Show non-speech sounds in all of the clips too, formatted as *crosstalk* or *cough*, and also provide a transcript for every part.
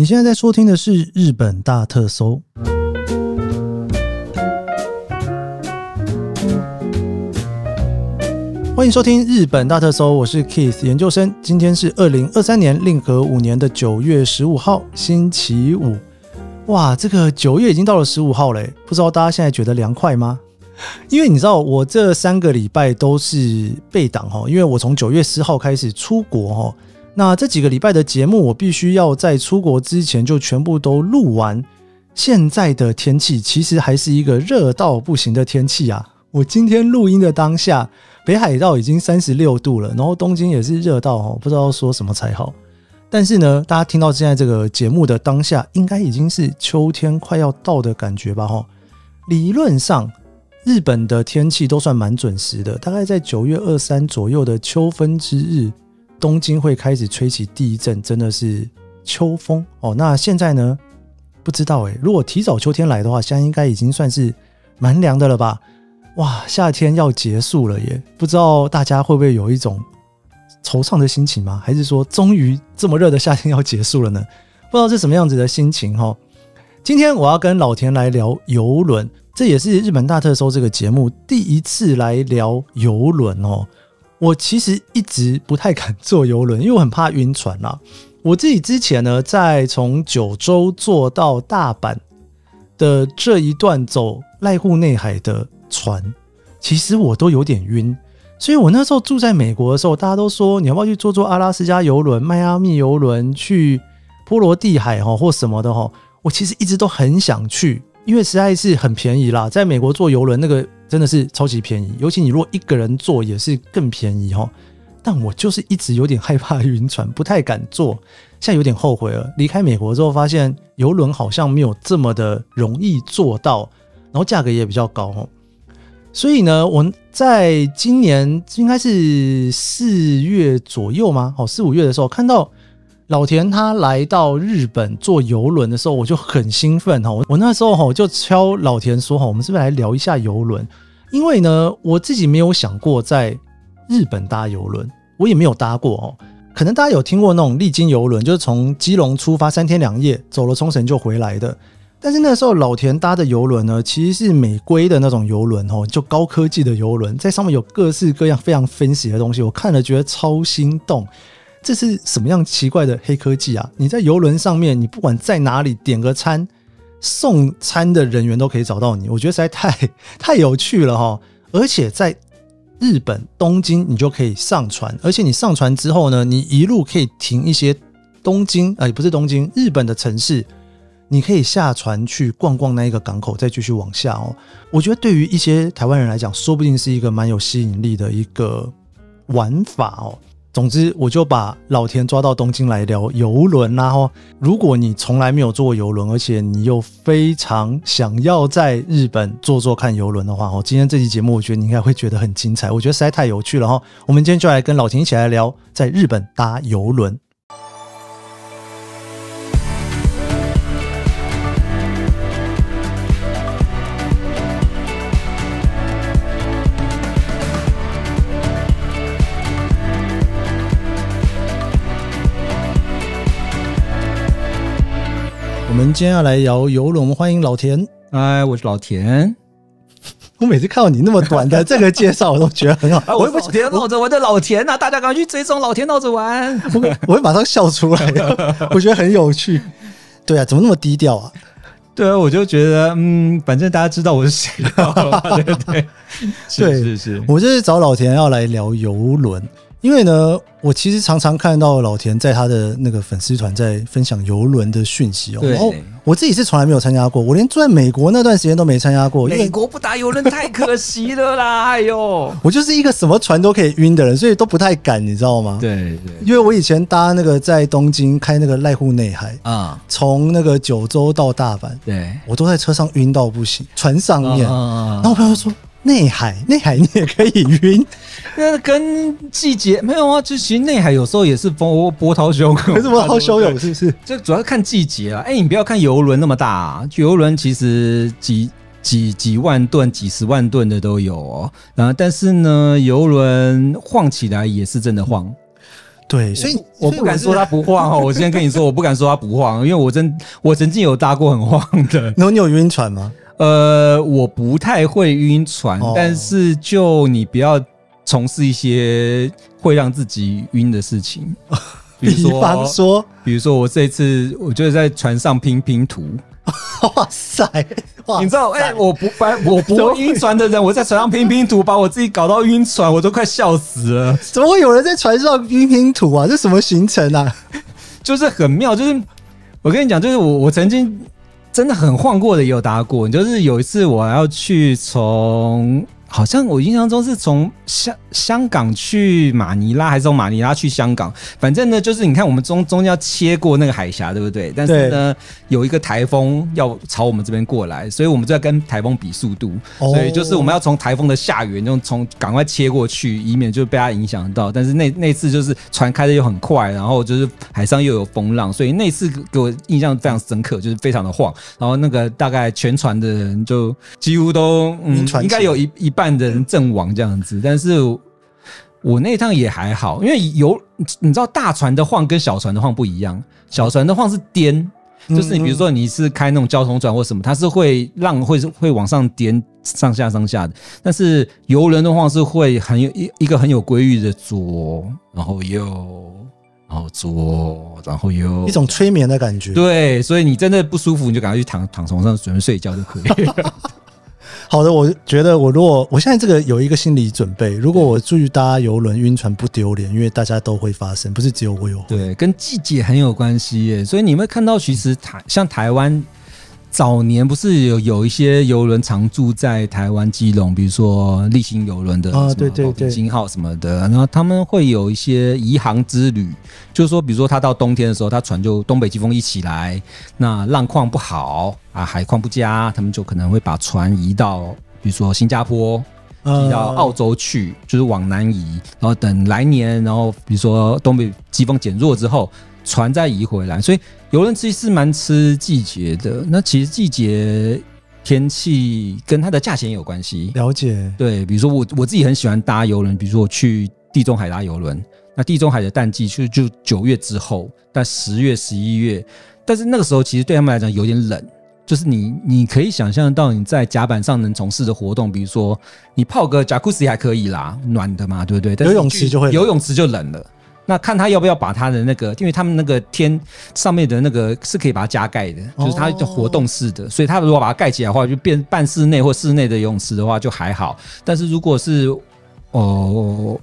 你现在在收听的是《日本大特搜》，欢迎收听《日本大特搜》，我是 Keith 研究生。今天是二零二三年令和五年的九月十五号，星期五。哇，这个九月已经到了十五号嘞，不知道大家现在觉得凉快吗？因为你知道，我这三个礼拜都是备档哈，因为我从九月四号开始出国哈。那这几个礼拜的节目，我必须要在出国之前就全部都录完。现在的天气其实还是一个热到不行的天气啊！我今天录音的当下，北海道已经三十六度了，然后东京也是热到哦，不知道说什么才好。但是呢，大家听到现在这个节目的当下，应该已经是秋天快要到的感觉吧？哈，理论上日本的天气都算蛮准时的，大概在九月二三左右的秋分之日。东京会开始吹起第一阵，真的是秋风哦。那现在呢？不知道诶，如果提早秋天来的话，现在应该已经算是蛮凉的了吧？哇，夏天要结束了耶！不知道大家会不会有一种惆怅的心情吗？还是说，终于这么热的夏天要结束了呢？不知道是什么样子的心情哈。今天我要跟老田来聊游轮，这也是日本大特搜这个节目第一次来聊游轮哦。我其实一直不太敢坐游轮，因为我很怕晕船啦。我自己之前呢，在从九州坐到大阪的这一段走濑户内海的船，其实我都有点晕。所以我那时候住在美国的时候，大家都说你要不要去坐坐阿拉斯加游轮、迈阿密游轮、去波罗的海哈或什么的哈。我其实一直都很想去，因为实在是很便宜啦，在美国坐游轮那个。真的是超级便宜，尤其你如果一个人坐也是更便宜哦。但我就是一直有点害怕晕船，不太敢坐。现在有点后悔了。离开美国之后，发现游轮好像没有这么的容易做到，然后价格也比较高哦。所以呢，我在今年应该是四月左右吗？哦，四五月的时候看到。老田他来到日本坐游轮的时候，我就很兴奋哈。我那时候哈就敲老田说哈，我们是不是来聊一下游轮？因为呢，我自己没有想过在日本搭游轮，我也没有搭过哦。可能大家有听过那种历经游轮，就是从基隆出发三天两夜，走了冲绳就回来的。但是那时候老田搭的游轮呢，其实是美规的那种游轮哦，就高科技的游轮，在上面有各式各样非常分析的东西，我看了觉得超心动。这是什么样奇怪的黑科技啊？你在游轮上面，你不管在哪里点个餐，送餐的人员都可以找到你。我觉得实在太太有趣了哈！而且在日本东京，你就可以上船，而且你上船之后呢，你一路可以停一些东京啊，也不是东京，日本的城市，你可以下船去逛逛那一个港口，再继续往下哦。我觉得对于一些台湾人来讲，说不定是一个蛮有吸引力的一个玩法哦。总之，我就把老田抓到东京来聊游轮然后，如果你从来没有坐过游轮，而且你又非常想要在日本坐坐看游轮的话，哦，今天这期节目我觉得你应该会觉得很精彩。我觉得实在太有趣了哈！我们今天就来跟老田一起来聊在日本搭游轮。们今天要来聊游轮，我们欢迎老田。哎，我是老田。我每次看到你那么短的 *laughs* 这个介绍，我都觉得很好。我是老田闹着玩的老田呐，大家赶快去追踪老田闹着玩。我我会马上笑出来，*laughs* 我觉得很有趣。对啊，怎么那么低调啊？对啊，我就觉得，嗯，反正大家知道我是谁。对对对，*laughs* 是是是，我就是找老田要来聊游轮。因为呢，我其实常常看到老田在他的那个粉丝团在分享游轮的讯息哦。然后我自己是从来没有参加过，我连住在美国那段时间都没参加过。美国不打游轮太可惜了啦！哎呦，我就是一个什么船都可以晕的人，所以都不太敢，你知道吗？对对。因为我以前搭那个在东京开那个濑户内海啊，从那个九州到大阪，对我都在车上晕到不行，船上面。然后我朋友说。内海，*laughs* 内海你也可以晕，那跟季节没有啊？就其实内海有时候也是波波涛汹涌，*laughs* 是波涛汹涌，*laughs* 是不是？这主要是看季节啊。哎，你不要看游轮那么大，啊游轮其实几几几万吨、几十万吨的都有哦。然后，但是呢，游轮晃起来也是真的晃。对，所以我不敢说它不晃哦。我先跟你说，我不敢说它不晃，因为我真我曾经有搭过很晃的。然后你有晕船吗？呃，我不太会晕船，但是就你不要从事一些会让自己晕的事情，*laughs* 比方说，比如说我这次我就是在船上拼拼图。*laughs* 哇塞！你知道，哎，我不白，*laughs* 我不会晕船的人，我在船上拼拼图，把我自己搞到晕船，我都快笑死了。怎么会有人在船上拼拼图啊？这什么行程啊？就是很妙，就是我跟你讲，就是我我曾经真的很晃过的，也有打过。就是有一次我要去从。好像我印象中是从香香港去马尼拉，还是从马尼拉去香港？反正呢，就是你看我们中中间要切过那个海峡，对不对？但是呢，有一个台风要朝我们这边过来，所以我们就在跟台风比速度。所以就是我们要从台风的下缘，就从赶快切过去，以免就被它影响到。但是那那次就是船开的又很快，然后就是海上又有风浪，所以那次给我印象非常深刻，就是非常的晃。然后那个大概全船的人就几乎都嗯，应该有一一半。半的人阵亡这样子，但是我那趟也还好，因为有你知道大船的晃跟小船的晃不一样，小船的晃是颠，就是你比如说你是开那种交通船或什么，它是会浪会会往上颠上下上下的，但是游轮的晃是会很有一一个很有规律的左，然后右，然后左，然后右，一种催眠的感觉。对，所以你真的不舒服，你就赶快去躺躺床上准备睡觉就可以。*laughs* 好的，我觉得我如果我现在这个有一个心理准备，如果我出去搭游轮晕船不丢脸，因为大家都会发生，不是只有我有。对，跟季节很有关系耶。所以你会看到，其实台像台湾早年不是有有一些游轮常驻在台湾基隆，比如说立新游轮的啊，对对对，金号什么的，然后他们会有一些移航之旅，就是说，比如说他到冬天的时候，他船就东北季风一起来，那浪况不好。啊，海况不佳，他们就可能会把船移到，比如说新加坡，移到澳洲去，就是往南移，然后等来年，然后比如说东北季风减弱之后，船再移回来。所以游轮其实是蛮吃季节的。那其实季节天气跟它的价钱有关系。了解。对，比如说我我自己很喜欢搭游轮，比如说我去地中海搭游轮，那地中海的淡季就就九月之后，但十月、十一月，但是那个时候其实对他们来讲有点冷。就是你，你可以想象到你在甲板上能从事的活动，比如说你泡个甲库斯还可以啦，暖的嘛，对不对？游泳池就会游泳池就冷了。那看他要不要把他的那个，因为他们那个天上面的那个是可以把它加盖的，就是它活动式的，所以他如果把它盖起来的话，就变半室内或室内的游泳池的话就还好。但是如果是哦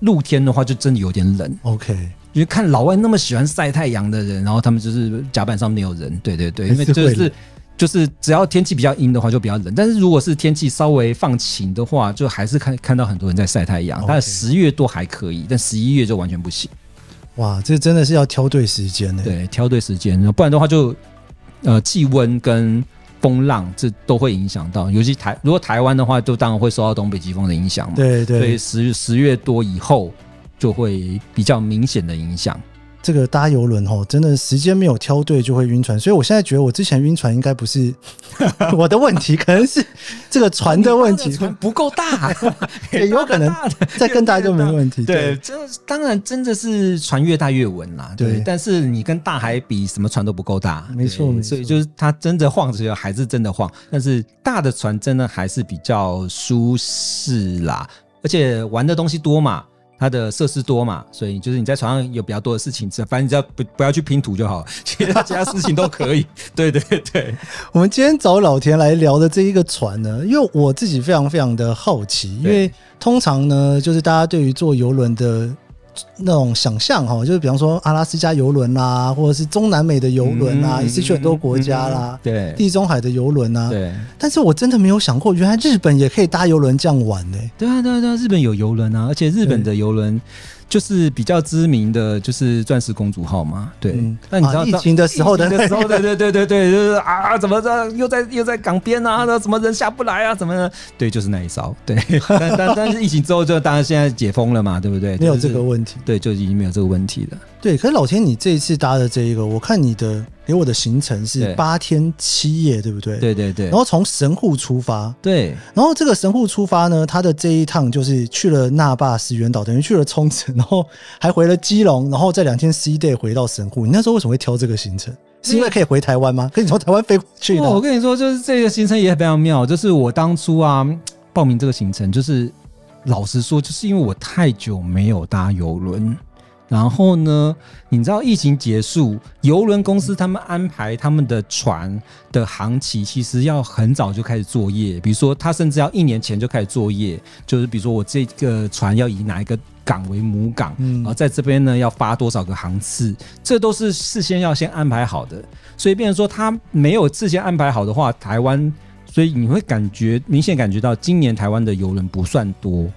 露天的话，就真的有点冷。OK，因为看老外那么喜欢晒太阳的人，然后他们就是甲板上没有人，对对对，因为就是。就是只要天气比较阴的话，就比较冷。但是如果是天气稍微放晴的话，就还是看看到很多人在晒太阳。但十月多还可以，但十一月就完全不行。哇，这真的是要挑对时间呢。对，挑对时间，不然的话就呃气温跟风浪这都会影响到。尤其台如果台湾的话，就当然会受到东北季风的影响嘛。对对。所以十十月多以后就会比较明显的影响。这个搭游轮哦，真的时间没有挑对就会晕船，所以我现在觉得我之前晕船应该不是 *laughs* 我的问题，可能是这个船的问题，船不够大，*laughs* 也有可能再更大就没问题。对，这当然真的是船越大越稳啦。对，但是你跟大海比，什么船都不够大，没错。所以就是它真的晃的时候还是真的晃，但是大的船真的还是比较舒适啦，而且玩的东西多嘛。它的设施多嘛，所以就是你在船上有比较多的事情，反正你只要不不要去拼图就好，*laughs* 其他其他事情都可以。*laughs* 对对对，我们今天找老田来聊的这一个船呢，因为我自己非常非常的好奇，因为通常呢，就是大家对于坐游轮的。那种想象哈，就是比方说阿拉斯加游轮啦，或者是中南美的游轮啦，也是去很多国家啦，对，地中海的游轮啊，对。但是我真的没有想过，原来日本也可以搭游轮这样玩呢。对啊，对啊，对啊，日本有游轮啊，而且日本的游轮。就是比较知名的就是钻石公主号嘛，对。那你知道疫情的时候的时候，*laughs* 对对对对对，就是啊，怎么着又在又在港边啊？那怎么人下不来啊？怎么的？对，就是那一艘。对，但但但是疫情之后，就当然现在解封了嘛，对不对？没有这个问题。对，就已经没有这个问题了。对，可是老天，你这一次搭的这一个，我看你的给我的行程是八天七夜，对不对？。对对对然后从神户出发，对然后这个神户出发呢，他的这一趟就是去了那霸石原岛，等于去了冲绳，然后还回了基隆，然后在两天 C day 回到神户。你那时候为什么会挑这个行程？是因为可以回台湾吗？可以从台湾飞过去的哦，我跟你说，就是这个行程也非常妙。就是我当初啊报名这个行程，就是老实说，就是因为我太久没有搭游轮。然后呢，你知道疫情结束，游轮公司他们安排他们的船的航期，其实要很早就开始作业。比如说，他甚至要一年前就开始作业，就是比如说我这个船要以哪一个港为母港，嗯然后在这边呢要发多少个航次，这都是事先要先安排好的。所以，变成说他没有事先安排好的话，台湾，所以你会感觉明显感觉到今年台湾的游轮不算多，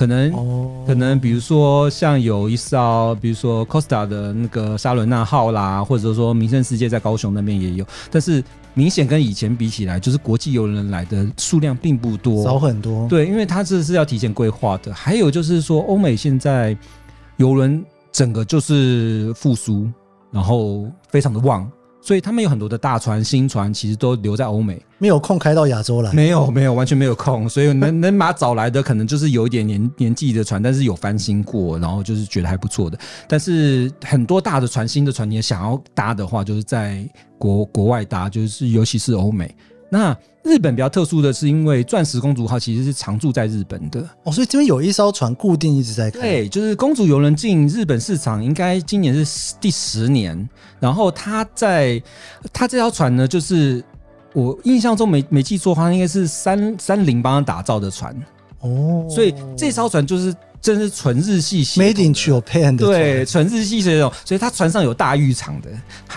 可能、哦，可能比如说像有一艘，比如说 Costa 的那个沙伦纳号啦，或者说名胜世界在高雄那边也有，但是明显跟以前比起来，就是国际游轮来的数量并不多，少很多。对，因为它这是要提前规划的。还有就是说，欧美现在游轮整个就是复苏，然后非常的旺，所以他们有很多的大船、新船，其实都留在欧美。没有空开到亚洲来。没有，没有，完全没有空。所以能能把找来的，可能就是有一点年年纪的船，但是有翻新过，然后就是觉得还不错的。但是很多大的船、新的船，你也想要搭的话，就是在国国外搭，就是尤其是欧美。那日本比较特殊的是，因为钻石公主号其实是常驻在日本的，哦，所以这边有一艘船固定一直在开。对，就是公主游轮进日本市场，应该今年是第十年。然后它在它这条船呢，就是我印象中没没记错的话，应该是三三菱帮他打造的船，哦，所以这艘船就是真是纯日系系统 Made in 的 Japan 的对，纯日系血统，所以它船上有大浴场的，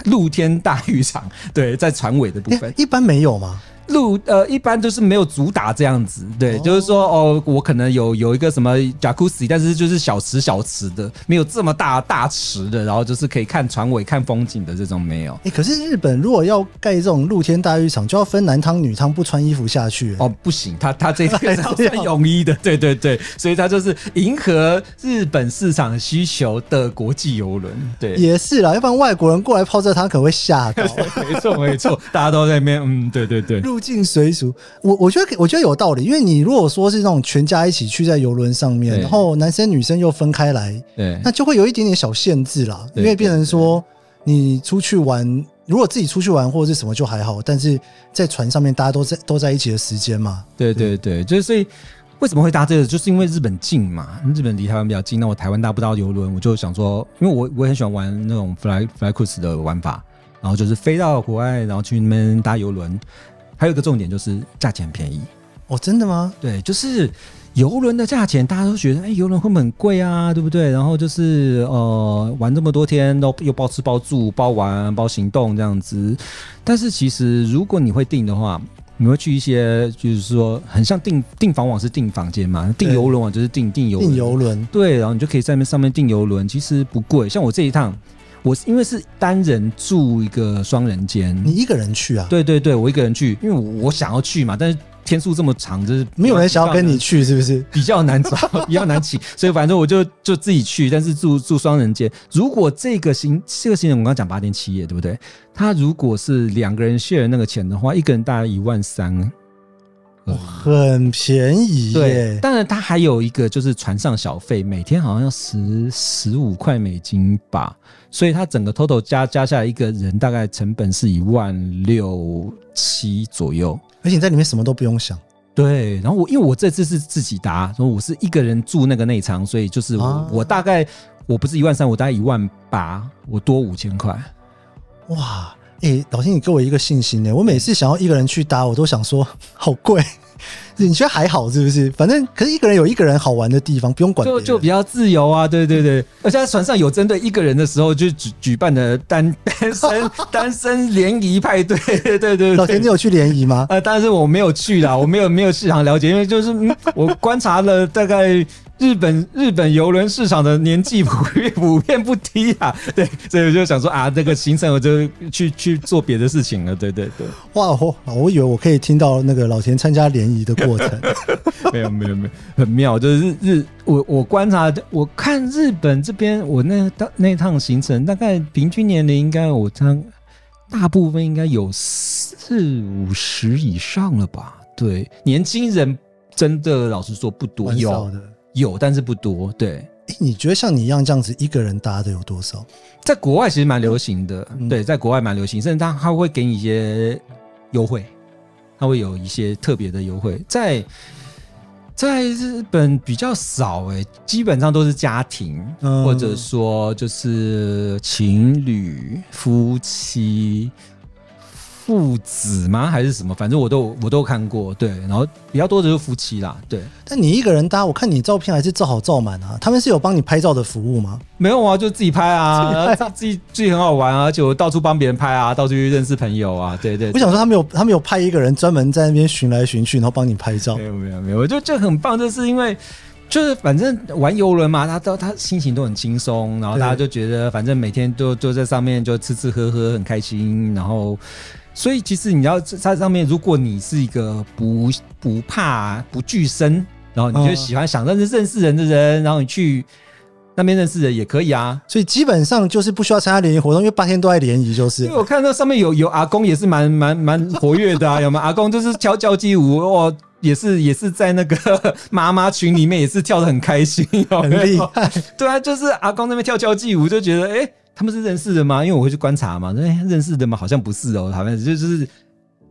露天大浴场，对，在船尾的部分。一般没有吗？路呃，一般都是没有主打这样子，对，哦。就是说哦，我可能有有一个什么 jacuzzi，但是就是小池小池的，没有这么大大池的，然后就是可以看船尾、看风景的这种没有。哎、可是日本如果要盖这种露天大浴场，就要分男汤女汤，不穿衣服下去、哦，不行，他他 *laughs* 这个是穿泳衣的，对对对，所以他就是迎合日本市场需求的国际游轮，对，也是啦，要不然外国人过来泡这汤可能会吓到。*laughs* 没错没错，大家都在那边，嗯，对对对，入境随俗，我我觉得我觉得有道理，因为你如果说是那种全家一起去在游轮上面，然后男生女生又分开来，对。那就会有一点点小限制啦，因为变成说你出去玩，如果自己出去玩或者是什么就还好，但是在船上面大家都在都在一起的时间嘛，对对对，就是所以为什么会搭这个，就是因为日本近嘛，日本离台湾比较近，那我台湾搭不到游轮，我就想说，因为我我也很喜欢玩那种 fly fly cruise 的玩法，然后就是飞到国外，然后去那边搭游轮。还有一个重点就是价钱便宜，哦，真的吗？对，就是游轮的价钱，大家都觉得哎，游轮会不会很贵啊，对不对？然后就是呃，玩这么多天都又包吃包住、包玩、包行动这样子。但是其实如果你会订的话，你会去一些就是说很像订订房网是订房间嘛，订游轮网就是订订游轮订游轮对，然后你就可以在那上面订游轮，其实不贵。像我这一趟，我因为是单人住一个双人间，你一个人去啊？，对对对，我一个人去，因为我我想要去嘛，但是天数这么长，就是没有人想要跟你去，是不是？比较难找，*laughs* 比较难请，所以反正我就就自己去，但是住住双人间。如果这个行这个行程我刚刚讲八天七夜，对不对？他如果是两个人 share 那个钱的话，一个人大概一万三。很便宜对耶，，当然他还有一个就是船上小费，每天好像要十十五块美金吧，所以它整个 total 加加下来一个人大概成本是一万六七左右。而且你在里面什么都不用想。对，然后我因为我这次是自己搭，所以我是一个人住那个内舱，所以就是我、啊我大概我不是一万三，我大概一万八，我多五千块。哇，哎、老天，你给我一个信心呢。我每次想要一个人去搭，我都想说好贵。你觉得还好是不是？反正可是一个人有一个人好玩的地方，不用管就就比较自由啊，对对对，而且在船上有针对一个人的时候，就举举办的单 *laughs* 单身 *laughs* 单身联谊派对，*laughs* 对对对老田，你有去联谊吗？呃，但是我没有去啦，我没有没有市场了解，因为就是、嗯、我观察了大概日本日本游轮市场的年纪普遍普遍不低啊，*laughs* 对，所以我就想说啊，这个行程我就去去做别的事情了，对对对，哇，我我以为我可以听到那个老田参加联谊的过程。*laughs* 没有没有没有，很妙，就是日日我我观察我看日本这边我那那那趟行程大概平均年龄应该我趟大部分应该有四五十以上了吧？对，年轻人真的老实说不多，有的。有，但是不多。对，诶你觉得像你一样这样子一个人搭的有多少？在国外其实蛮流行的，嗯对，在国外蛮流行，甚至他他会给你一些优惠，他会有一些特别的优惠。在在日本比较少诶、基本上都是家庭，嗯或者说就是情侣、夫妻、父子吗？还是什么？反正我都我都看过，对。然后比较多的就是夫妻啦，对。但你一个人搭，我看你照片还是照好照满啊。他们是有帮你拍照的服务吗？没有啊，就自己拍啊，自己自己自己很好玩啊，而且我到处帮别人拍啊，到处去认识朋友啊，对对我想说，他们有他们有派一个人专门在那边寻来寻去，然后帮你拍照没。有没有没有，我就就很棒，就是因为就是反正玩游轮嘛，他都他心情都很轻松，然后对大家就觉得反正每天都就在上面就吃吃喝喝很开心，然后所以其实你要在上面，如果你是一个不不怕不惧生，然后你就嗯喜欢想认识认识人的人，然后你去那边认识人也可以啊。所以基本上就是不需要参加联谊活动，因为八天都在联谊，就是因为我看到上面有有阿公也是蛮蛮蛮活跃的啊，有没有？阿公就是跳交际舞哦，也是 *laughs* 也是在那个 *laughs* 妈妈群里面也是跳的很开心，有很厉害。对啊，就是阿公那边跳交际舞，就觉得哎、诶他们是认识的吗？因为我会去观察嘛，哎、认识的吗？好像不是哦，好像就就是。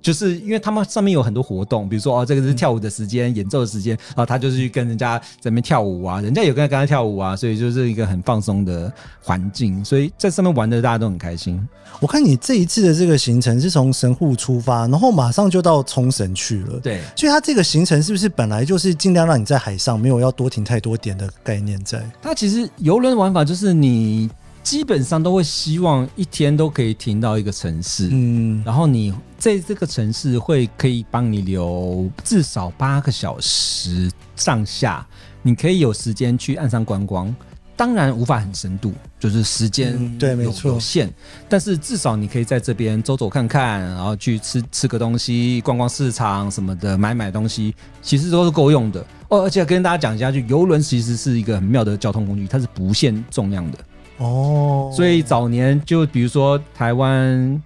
就是因为他们上面有很多活动，比如说哦，这个是跳舞的时间、演奏的时间，然后他就是去跟人家在那边跳舞啊，人家有跟他跟他跳舞啊，所以就是一个很放松的环境，所以在上面玩的大家都很开心。我看你这一次的这个行程是从神户出发，然后马上就到冲绳去了。对，所以它这个行程是不是本来就是尽量让你在海上没有要多停太多点的概念在？它其实游轮玩法就是你基本上都会希望一天都可以停到一个城市，嗯，然后你在这个城市会可以帮你留至少八个小时上下，你可以有时间去岸上观光。当然无法很深度，就是时间嗯对没错有限，但是至少你可以在这边走走看看，然后去吃吃个东西，逛逛市场什么的，买买东西，其实都是够用的哦。而且跟大家讲一下，就游轮其实是一个很妙的交通工具，它是不限重量的。哦，所以早年就比如说台湾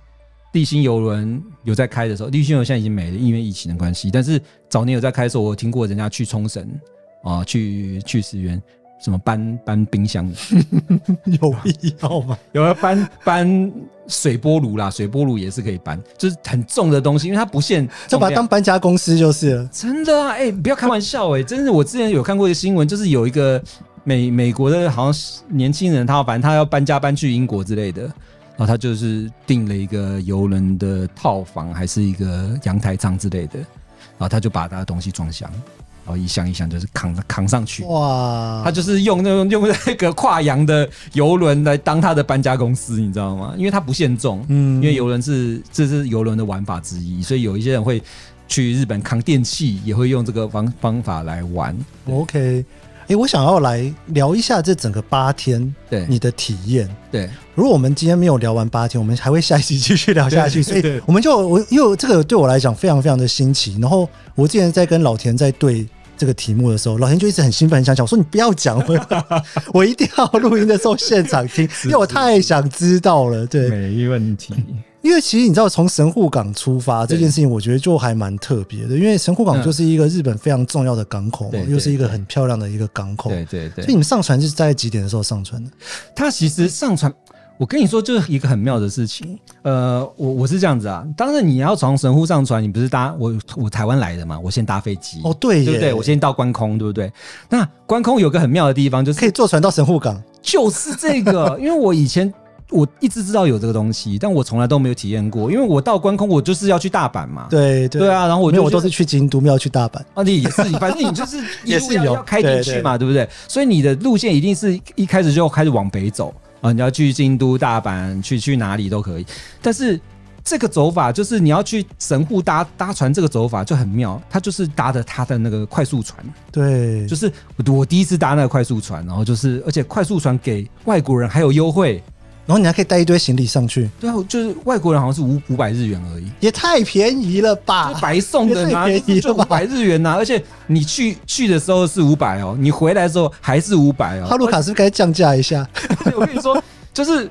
立新游轮有在开的时候，立新游轮现在已经没了，因为疫情的关系。但是早年有在开的时候，我听过人家去冲绳啊，去去石原什么搬搬冰箱，*laughs* 有必要吗？有要搬搬水波炉啦，水波炉也是可以搬，就是很重的东西，因为它不限就把它当搬家公司就是了。真的啊，哎、你不要开玩笑哎、真的，我之前有看过一个新闻，就是有一个美美国的，好像是年轻人，他反正他要搬家搬去英国之类的，然后他就是订了一个游轮的套房，还是一个阳台舱之类的，然后他就把他的东西装箱，然后一箱一箱就是扛扛上去。哇，他就是用那种用那个跨洋的游轮来当他的搬家公司，你知道吗？因为他不限重，嗯因为游轮是这是游轮的玩法之一，所以有一些人会去日本扛电器，也会用这个方方法来玩。OK。哎、我想要来聊一下这整个八天对你的体验。对如果我们今天没有聊完八天，我们还会下一集继续聊下去，所以我们就我因为这个对我来讲非常非常的新奇。然后我之前在跟老田在对这个题目的时候，老田就一直很兴奋，很想讲，我说你不要讲，我 *laughs* 我一定要录音的时候现场听，因为我太想知道了。对，没问题。因为其实你知道，从神户港出发这件事情，我觉得就还蛮特别的，因为神户港嗯就是一个日本非常重要的港口又是一个很漂亮的一个港口。对对对所以，你们上船是在几点的时候上船的？他其实上船，我跟你说，就是一个很妙的事情。呃，我我是这样子啊，当然你要从神户上船，你不是搭我我台湾来的嘛，我先搭飞机。哦，对耶，对不对？我先到关空，对不对？那关空有个很妙的地方，就是可以坐船到神户港。*laughs* 就是这个，因为我以前我一直知道有这个东西，但我从来都没有体验过。因为我到关空，我就是要去大阪嘛。对对对啊，然后我就，我都是去京都，没有去大阪。啊，你也是，反正你就是一 *laughs* 也是有路要要开进去嘛，对不对？所以你的路线一定是一开始就开始往北走啊，你要去京都、大阪，去去哪里都可以。但是这个走法就是你要去神户搭搭船，这个走法就很妙，它就是搭的它的那个快速船，对，就是我我第一次搭那个快速船，然后就是而且快速船给外国人还有优惠。然后你还可以带一堆行李上去，对啊，就是外国人好像是五五百日元而已，也太便宜了吧就！白送的嘛，也太便宜了吧就五百日元呐、而且你去去的时候是五百哦，你回来的时候还是五百哦。哈鲁卡是不是该降价一下？我跟你说，就是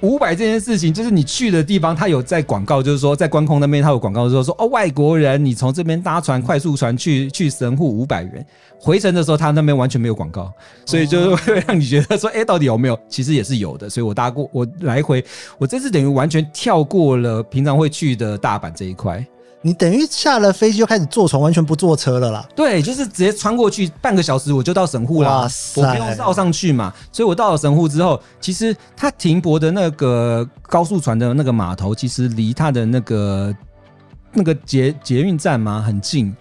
五百这件事情，就是你去的地方，他有在广告，就是说在关空那边，他有广告说说哦，外国人你从这边搭船快速船去去神户五百元，回程的时候他那边完全没有广告，所以就是会让你觉得说，哎，到底有没有？其实也是有的，所以我搭过，我来回，我这次等于完全跳过了平常会去的大阪这一块。你等于下了飞机就开始坐船，完全不坐车了啦。对，就是直接穿过去，半个小时我就到神户啦。我不用绕上去嘛。所以我到了神户之后，其实它停泊的那个高速船的那个码头，其实离它的那个那个捷捷运站嘛很近，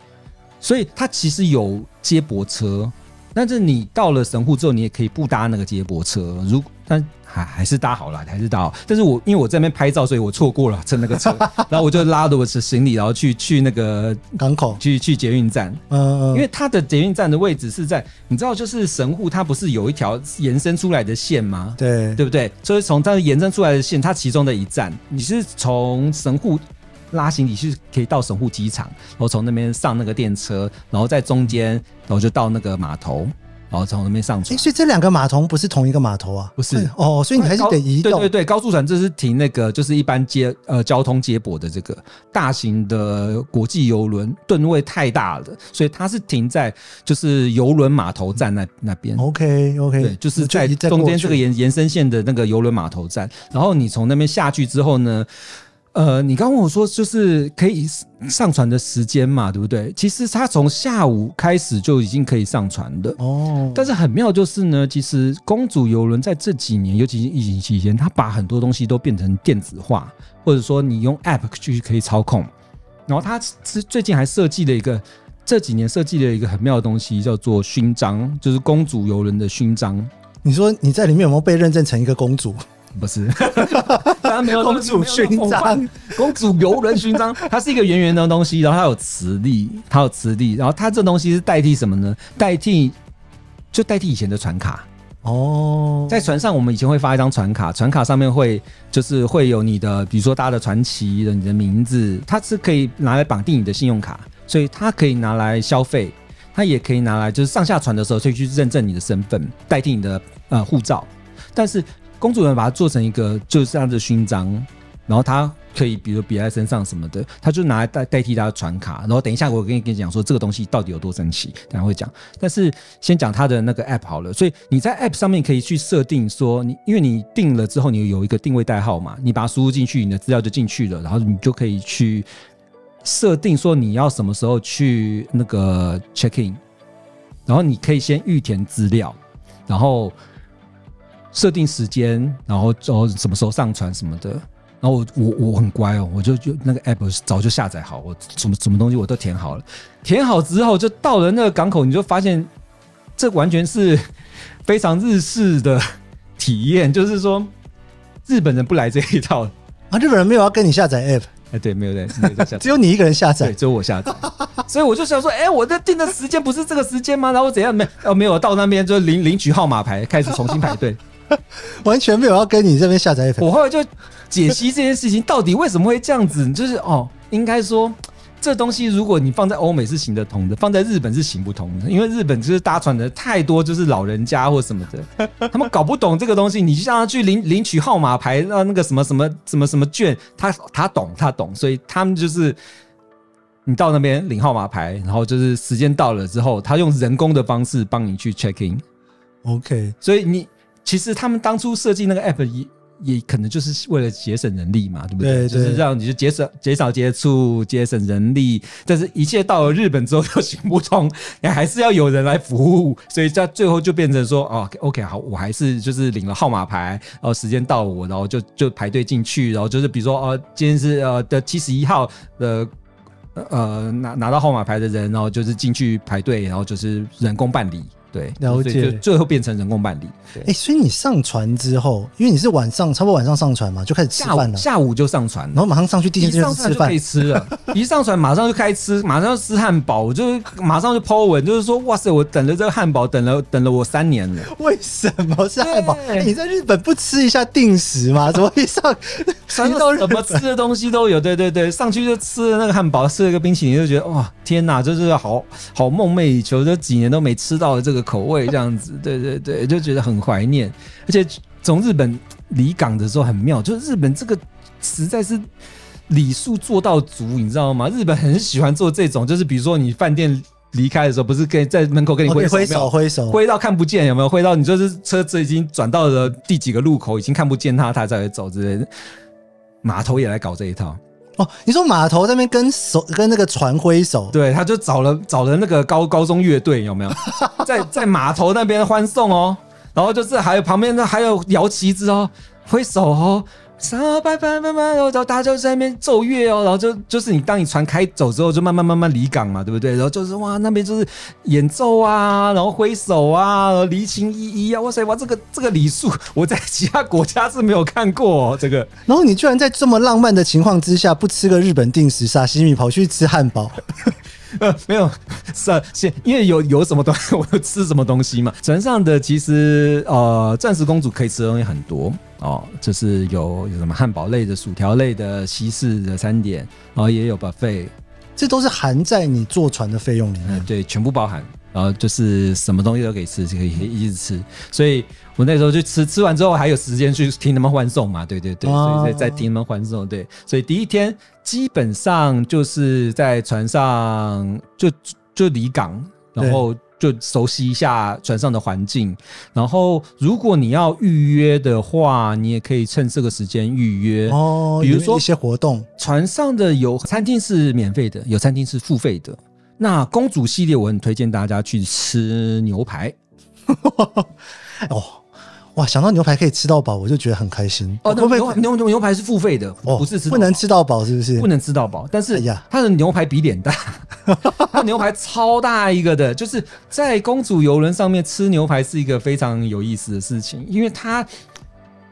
所以它其实有接驳车。但是你到了神户之后，你也可以不搭那个接驳车，如但还还是搭好了，还是搭好。但是我因为我在那边拍照，所以我错过了乘那个车，*laughs* 然后我就拉着我的行李，然后去去那个港口，去去捷运站，嗯，因为它的捷运站的位置是在，你知道，就是神户它不是有一条延伸出来的线吗？对对不对？所以从它延伸出来的线，它其中的一站，你是从神户拉行李是可以到神户机场，然后从那边上那个电车，然后在中间，然后就到那个码头，然后从那边上哎，船。所以这两个码头不是同一个码头啊？不是哦，所以你还是得移动。对对对，高速船这是停那个就是一般接呃交通接驳的这个大型的国际游轮，吨位太大了，所以它是停在就是游轮码头站那那边。OK OK，对，就是在中间这个延延伸线的那个游轮码头站，然后你从那边下去之后呢，呃，你刚问我说就是可以上传的时间嘛，对不对？其实它从下午开始就已经可以上传的。哦，但是很妙就是呢，其实公主游轮在这几年，尤其是疫情期间，它把很多东西都变成电子化，或者说你用 App 去可以操控。然后它是最近还设计了一个，这几年设计了一个很妙的东西，叫做勋章，就是公主游轮的勋章。你说你在里面有没有被认证成一个公主？不是，*laughs* 当然没有公主勋章，公主游轮勋章，*laughs* 它是一个圆圆的东西，然后它有磁力，它有磁力，然后它这东西是代替什么呢？代替就代替以前的船卡。哦，在船上，我们以前会发一张船卡，船卡上面会就是会有你的，比如说搭的传奇的、你的名字，它是可以拿来绑定你的信用卡，所以它可以拿来消费，它也可以拿来就是上下船的时候，可以去认证你的身份，代替你的呃护照。但是公主人员把它做成一个就是这样的勋章，然后它可以比如别在身上什么的，它就拿来代代替它的船卡。然后等一下我跟你跟你讲说这个东西到底有多神奇，等下会讲。但是先讲它的那个 app 好了，所以你在 app 上面可以去设定说你，因为你定了之后，你有一个定位代号嘛，你把它输入进去，你的资料就进去了，然后你就可以去设定说你要什么时候去那个 check in，然后你可以先预填资料，然后设定时间，然后就什么时候上传什么的。然后我我我很乖哦，我就就那个 app 早就下载好，我什么什么东西我都填好了。填好之后，就到了那个港口，你就发现这完全是非常日式的体验，就是说日本人不来这一套。*laughs* 啊，日本人没有要跟你下载 *laughs* app，哎，对，没有在没有在下载只。有你一个人下对，载。只有我下载，*laughs* 所以我就想说，哎、我这定的时间不是这个时间吗？然后怎样？没哦，没有到那边就领领取号码牌，开始重新排队。*laughs* 完全没有要跟你这边下载 app。我后来就解析这件事情到底为什么会这样子，就是哦，应该说这东西如果你放在欧美是行得通的，放在日本是行不通的，因为日本就是搭船的太多，就是老人家或什么的，*laughs* 他们搞不懂这个东西，你就让他去领领取号码牌，让那个什么什么什么什么券，他他懂他懂，所以他们就是。你到那边领号码牌，然后就是时间到了之后，他用人工的方式帮你去 check in，OK，所以你其实他们当初设计那个 app 也也可能就是为了节省人力嘛，对不对？对对就是让你就节省减少接触，节省人力。但是一切到了日本之后又行不通，你还是要有人来服务，所以在最后就变成说，哦，OK，好，我还是就是领了号码牌，然后时间到我，然后就就排队进去，然后就是比如说，哦，今天是呃的七十一号的。呃，拿拿到号码牌的人，然后就是进去排队，然后就是人工办理，对，了解就最后变成人工办理。对哎、，所以你上船之后，因为你是晚上，差不多晚上上船嘛，就开始吃下饭了，午下午就上船然，后马上上去第一一件事就吃饭就可以。吃了，*laughs* 一上船马上就开吃，马上就吃汉堡，我就马上就 po 文，就是说哇塞，我等了这个汉堡，等了等了我三年了。为什么是汉堡？对哎你在日本不吃一下定时吗？怎么一上？*laughs* 船到什么吃的东西都有，对对对，上去就吃了那个汉堡，吃了个冰淇淋，就觉得哇天哪，就是好好梦寐以求，这几年都没吃到的这个口味，这样子，对对对，就觉得很怀念，而且。从日本离港的时候很妙，就是日本这个实在是礼数做到足，你知道吗？日本很喜欢做这种，就是比如说你饭店离开的时候，不是跟在门口跟你挥手挥手，挥到看不见，有没有？挥到你就是车子已经转到了第几个路口，已经看不见他，他才会走之类的。码头也来搞这一套，哦，你说码头那边跟手跟那个船挥手，对，他就找了找了那个高高中乐队，有没有？*laughs* 在在码头那边欢送哦，然后就是还有旁边的还有摇旗子哦，挥手哦。啥拜拜拜拜，然后大家就在那边奏乐哦，然后就就是你当你船开走之后，就慢慢慢慢离港嘛，对不对？然后就是哇，那边就是演奏啊，然后挥手啊，然后离情依依啊，哇塞哇，这个这个礼数我在其他国家是没有看过、哦，这个然后你居然在这么浪漫的情况之下，不吃个日本定时沙西米，跑去吃汉堡，*laughs* 呃，没有，是啊，现因为有有什么东西，*laughs* 我就吃什么东西嘛。船上的其实呃，钻石公主可以吃的东西很多哦，就是有有什么汉堡类的、薯条类的、西式的餐点，然后也有 buffet，这都是含在你坐船的费用里嗯，面。对，全部包含。然后就是什么东西都可以吃，就可以一直吃。所以我那时候去吃，吃完之后还有时间去听他们欢送嘛，对对对，哦所以在在听他们欢送，对。所以第一天基本上就是在船上就就离港，然后就熟悉一下船上的环境。然后如果你要预约的话，你也可以趁这个时间预约。哦，比如说一些活动，船上的有餐厅是免费的，有餐厅是付费的。那公主系列我很推荐大家去吃牛排 *laughs* 哦，哇，想到牛排可以吃到饱，我就觉得很开心。哦，牛牛牛牛排是付费的，哦不是吃不能吃到饱？是不是？不能吃到饱，但是哎呀它的牛排比脸大，*laughs* 它的牛排超大一个的，就是在公主游轮上面吃牛排是一个非常有意思的事情，因为它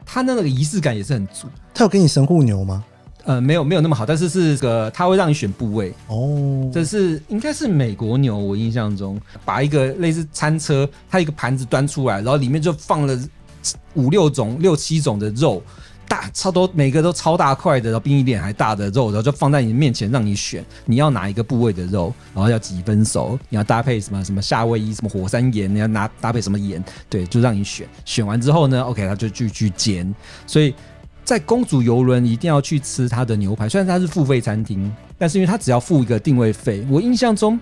它那个仪式感也是很足。他有给你神户牛吗？呃，没有没有那么好，但是是个他会让你选部位，哦，这是应该是美国牛，我印象中把一个类似餐车，它一个盘子端出来，然后里面就放了五六种、六七种的肉，大超多，每个都超大块的，然后比你脸还大的肉，然后就放在你面前让你选，你要哪一个部位的肉，然后要几分熟，你要搭配什么什么夏威夷什么火山盐，你要拿搭配什么盐，对，就让你选。选完之后呢，OK，他就去去煎，所以。在公主游轮一定要去吃它的牛排，虽然它是付费餐厅，但是因为它只要付一个定位费，我印象中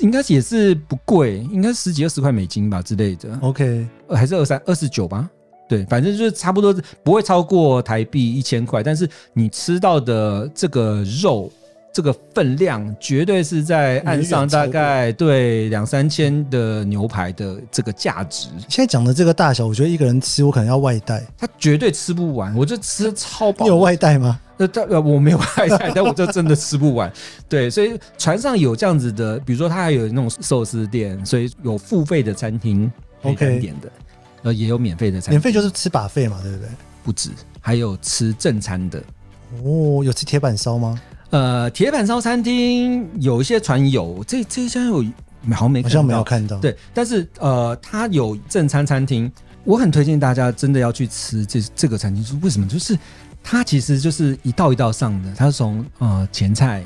应该也是不贵，应该十几二十块美金吧之类的，OK，呃还是二三二十九吧。对，反正就是差不多不会超过台币一千块，但是你吃到的这个肉。这个分量绝对是在岸上大概对两三千的牛排的这个价值，现在讲的这个大小，我觉得一个人吃，我可能要外带。他绝对吃不完，我就吃得超饱。你有外带吗？那，但呃我没有外带，*laughs* 但我就真的吃不完。对，所以船上有这样子的，比如说它还有那种寿司店，所以有付费的餐厅可以 OK 单点的，呃，也有免费的餐厅，免费就是吃把费嘛，对不对？不止，还有吃正餐的。哦，有吃铁板烧吗？呃，铁板烧餐厅有一些船有，这这一家有好像没好像没有看到。，对，但是呃，它有正餐餐厅，我很推荐大家真的要去吃这这个餐厅。是为什么？就是它其实就是一道一道上的，它是从呃前菜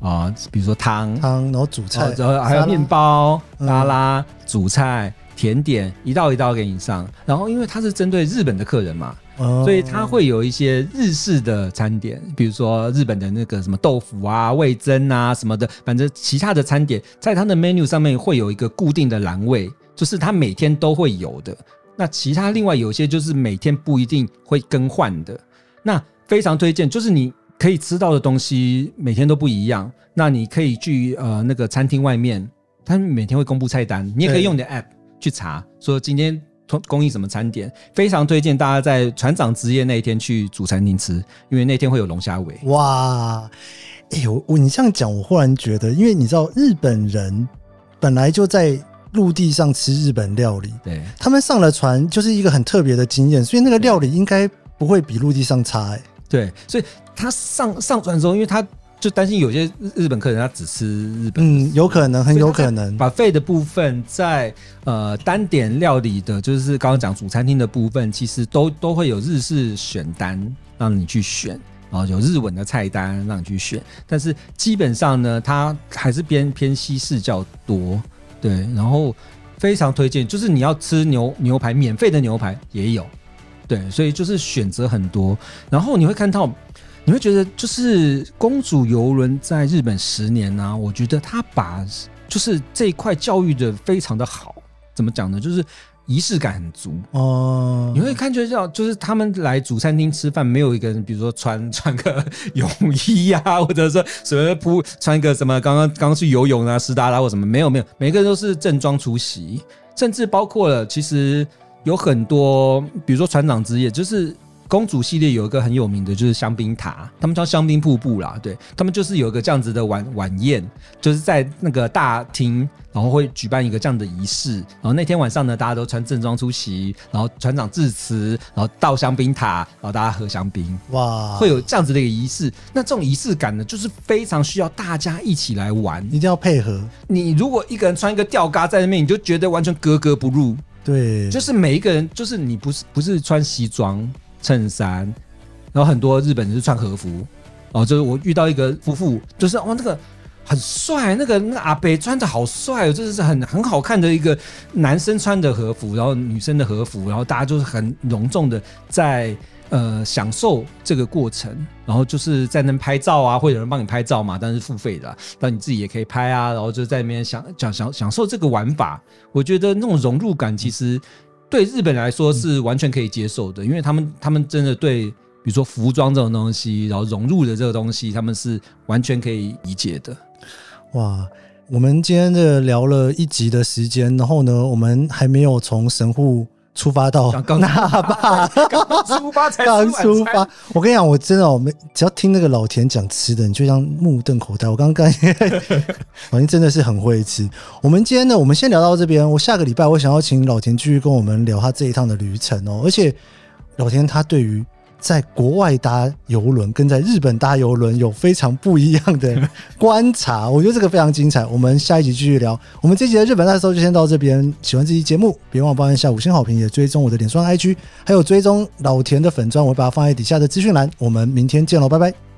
啊、比如说汤，汤，然后主菜哦，然后还有面包、嗯拉拉、主菜、甜点，一道一道给你上。然后因为它是针对日本的客人嘛，哦所以它会有一些日式的餐点，比如说日本的那个什么豆腐啊、味增啊什么的，反正其他的餐点在它的 menu 上面会有一个固定的栏位，就是它每天都会有的。那其他另外有些就是每天不一定会更换的。那非常推荐，就是你可以吃到的东西每天都不一样。那你可以去呃那个餐厅外面，他们每天会公布菜单，你也可以用你的 app 去查，说今天供供应什么餐点。非常推荐大家在船长之夜那一天去主餐厅吃，因为那天会有龙虾尾。哇，哎、我我你这样讲，我忽然觉得，因为你知道日本人本来就在陆地上吃日本料理，对，他们上了船就是一个很特别的经验，所以那个料理应该不会比陆地上差、哎，对，所以他上上船的时候，因为他就担心有些日日本客人他只吃日本嗯，有可能，很有可能。把费的部分在呃单点料理的，就是刚刚讲主餐厅的部分，其实都都会有日式选单让你去选，然后有日文的菜单让你去选，但是基本上呢，它还是偏偏西式较多，对，然后非常推荐，就是你要吃牛牛排，免费的牛排也有。对，所以就是选择很多，然后你会看到，你会觉得就是公主游轮在日本十年呢、我觉得他把就是这一块教育的非常的好，怎么讲呢？就是仪式感很足。哦、你会看觉到，就是他们来主餐厅吃饭，没有一个人，比如说穿穿个泳衣呀、或者说什么铺穿个什么刚刚刚刚去游泳啊、湿哒哒或什么，没有没有，每个人都是正装出席，甚至包括了其实有很多，比如说船长之夜，就是。公主系列有一个很有名的，就是香槟塔，他们叫香槟瀑布啦，对他们就是有一个这样子的晚晚宴，就是在那个大厅，然后会举办一个这样的仪式，然后那天晚上呢，大家都穿正装出席，然后船长致辞，然后倒香槟塔，然后大家喝香槟，哇，会有这样子的一个仪式。那这种仪式感呢，就是非常需要大家一起来玩。一定要配合，你如果一个人穿一个吊嘎在那边，你就觉得完全格格不入。对，就是每一个人，就是你不是不是穿西装衬衫，然后很多日本人是穿和服。哦，就是我遇到一个夫妇，就是哇那个很帅，那个那个阿北穿的好帅哦，就是很很好看的一个男生穿的和服，然后女生的和服，然后大家就是很隆重的在呃享受这个过程，然后就是在那拍照啊，会有人帮你拍照嘛，但是付费的啊、但你自己也可以拍啊，然后就在那边享享享享受这个玩法。我觉得那种融入感其实对日本来说是完全可以接受的，因为他们他们真的对比如说服装这种东西，然后融入的这个东西，他们是完全可以理解的。哇，我们今天的聊了一集的时间，然后呢，我们还没有从神户出发到那霸，*laughs* 刚出发才刚出发。我跟你讲，我真的，我们只要听那个老田讲吃的，你就像目瞪口呆。我刚刚 *laughs* 老田真的是很会吃。我们今天呢，我们先聊到这边。我下个礼拜我想要请老田继续跟我们聊他这一趟的旅程哦，而且老田他对于在国外搭游轮跟在日本搭游轮有非常不一样的观察，我觉得这个非常精彩。我们下一集继续聊。我们这集的日本大搜就先到这边。喜欢这期节目，别忘了帮一下五星好评，也追踪我的脸书 IG，还有追踪老田的粉砖，我会把它放在底下的资讯栏。我们明天见喽，拜拜。